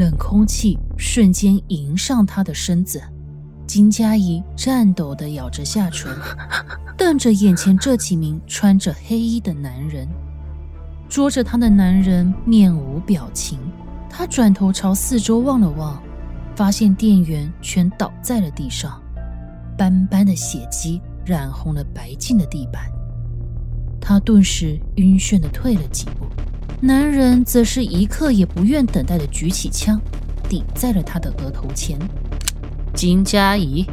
冷空气瞬间迎上他的身子，金佳怡颤抖地咬着下唇，瞪着眼前这几名穿着黑衣的男人。捉着他的男人面无表情，他转头朝四周望了望，发现店员全倒在了地上，斑斑的血迹染红了白净的地板。他顿时晕眩地退了几步。男人则是一刻也不愿等待的举起枪，抵在了他的额头前。金佳怡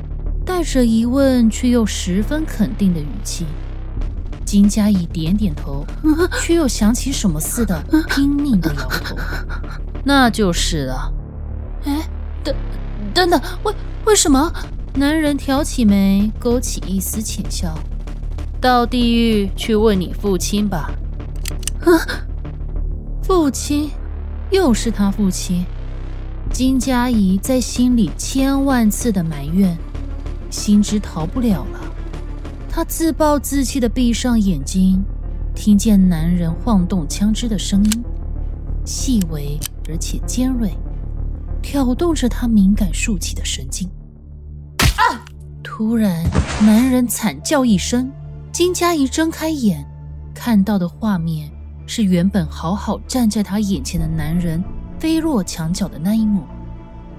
带着疑问却又十分肯定的语气。金佳怡点点头，却又想起什么似的，拼命的摇头。那就是了。哎，等，等等，为为什么？男人挑起眉，勾起一丝浅笑。到地狱去问你父亲吧。啊！父亲，又是他父亲。金佳怡在心里千万次的埋怨，心知逃不了了。她自暴自弃的闭上眼睛，听见男人晃动枪支的声音，细微而且尖锐，挑动着她敏感竖起的神经。啊！突然，男人惨叫一声，金佳怡睁开眼，看到的画面。是原本好好站在他眼前的男人飞落墙角的那一幕，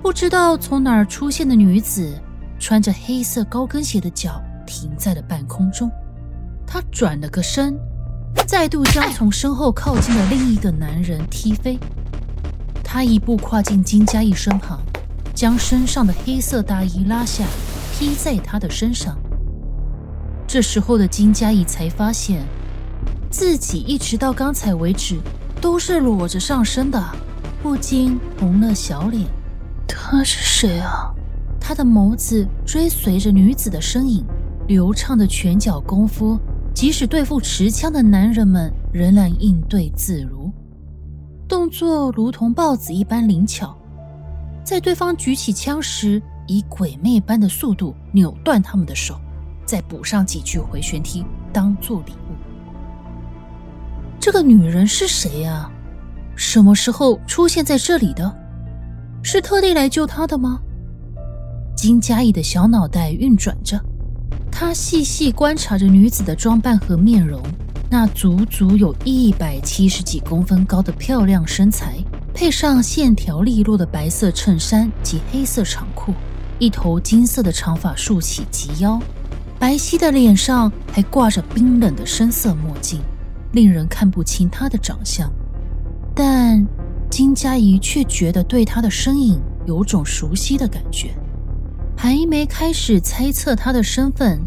不知道从哪儿出现的女子，穿着黑色高跟鞋的脚停在了半空中。她转了个身，再度将从身后靠近的另一个男人踢飞。她一步跨进金嘉义身旁，将身上的黑色大衣拉下，披在他的身上。这时候的金嘉义才发现。自己一直到刚才为止都是裸着上身的，不禁红了小脸。他是谁啊？他的眸子追随着女子的身影，流畅的拳脚功夫，即使对付持枪的男人们仍然应对自如，动作如同豹子一般灵巧，在对方举起枪时，以鬼魅般的速度扭断他们的手，再补上几句回旋踢当做礼物。这个女人是谁呀？什么时候出现在这里的？是特地来救他的吗？金佳怡的小脑袋运转着，她细细观察着女子的装扮和面容，那足足有一百七十几公分高的漂亮身材，配上线条利落的白色衬衫及黑色长裤，一头金色的长发竖起及腰，白皙的脸上还挂着冰冷的深色墨镜。令人看不清他的长相，但金佳怡却觉得对他的身影有种熟悉的感觉。还没开始猜测他的身份，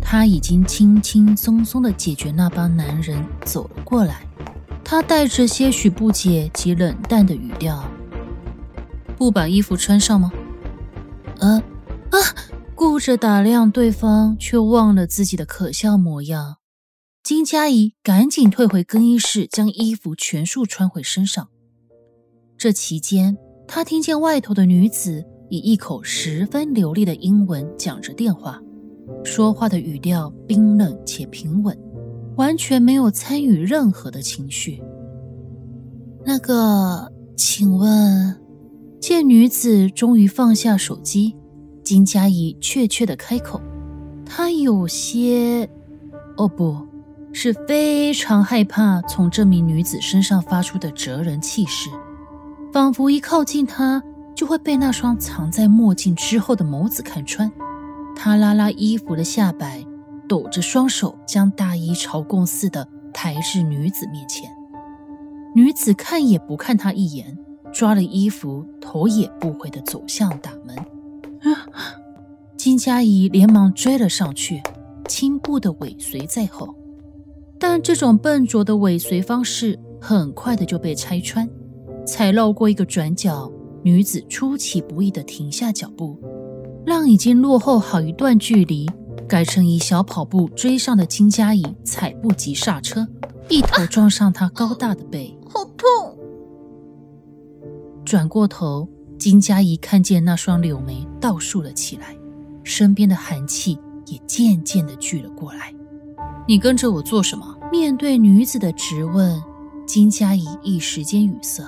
他已经轻轻松松地解决那帮男人走了过来。他带着些许不解及冷淡的语调：“不把衣服穿上吗？”“呃，啊！”顾着打量对方，却忘了自己的可笑模样。金佳怡赶紧退回更衣室，将衣服全数穿回身上。这期间，她听见外头的女子以一口十分流利的英文讲着电话，说话的语调冰冷且平稳，完全没有参与任何的情绪。那个，请问，见女子终于放下手机，金佳怡怯怯的开口，她有些……哦不。是非常害怕从这名女子身上发出的哲人气势，仿佛一靠近她就会被那双藏在墨镜之后的眸子看穿。他拉拉衣服的下摆，抖着双手将大衣朝贡似的抬至女子面前。女子看也不看他一眼，抓了衣服，头也不回地走向大门。金佳怡连忙追了上去，轻步地尾随在后。但这种笨拙的尾随方式很快的就被拆穿，才绕过一个转角，女子出其不意的停下脚步，让已经落后好一段距离、改成以小跑步追上的金佳怡踩不及刹车，一头撞上她高大的背，好痛！转过头，金佳怡看见那双柳眉倒竖了起来，身边的寒气也渐渐的聚了过来。你跟着我做什么？面对女子的质问，金佳怡一时间语塞。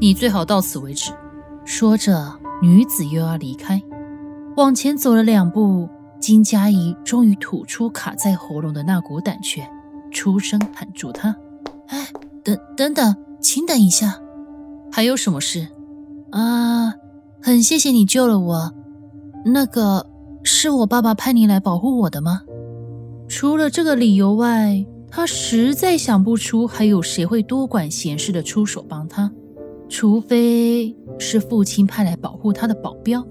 你最好到此为止。说着，女子又要离开，往前走了两步，金佳怡终于吐出卡在喉咙的那股胆怯，出声喊住他：“哎，等等等，请等一下，还有什么事？啊，很谢谢你救了我。那个是我爸爸派你来保护我的吗？除了这个理由外，他实在想不出还有谁会多管闲事的出手帮他。”除非是父亲派来保护他的保镖，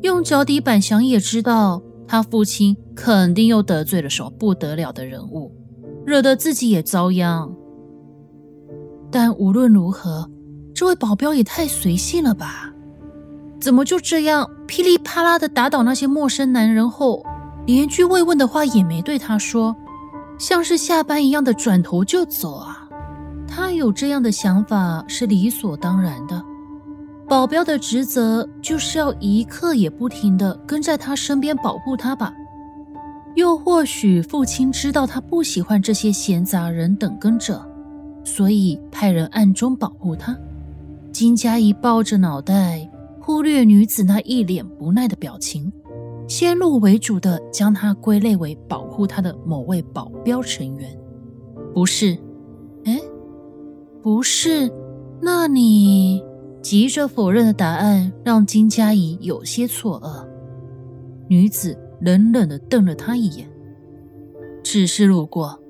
用脚底板想也知道，他父亲肯定又得罪了什么不得了的人物，惹得自己也遭殃。但无论如何，这位保镖也太随性了吧？怎么就这样噼里啪啦的打倒那些陌生男人后，连句慰问的话也没对他说，像是下班一样的转头就走啊？他有这样的想法是理所当然的。保镖的职责就是要一刻也不停地跟在他身边保护他吧。又或许父亲知道他不喜欢这些闲杂人等跟着，所以派人暗中保护他。金佳怡抱着脑袋，忽略女子那一脸不耐的表情，先入为主的将他归类为保护他的某位保镖成员。不是，哎。不是，那你急着否认的答案让金佳怡有些错愕。女子冷冷的瞪了他一眼，只是路过。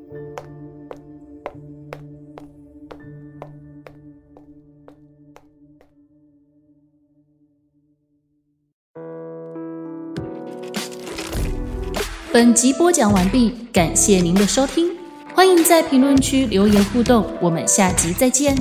本集播讲完毕，感谢您的收听。欢迎在评论区留言互动，我们下集再见。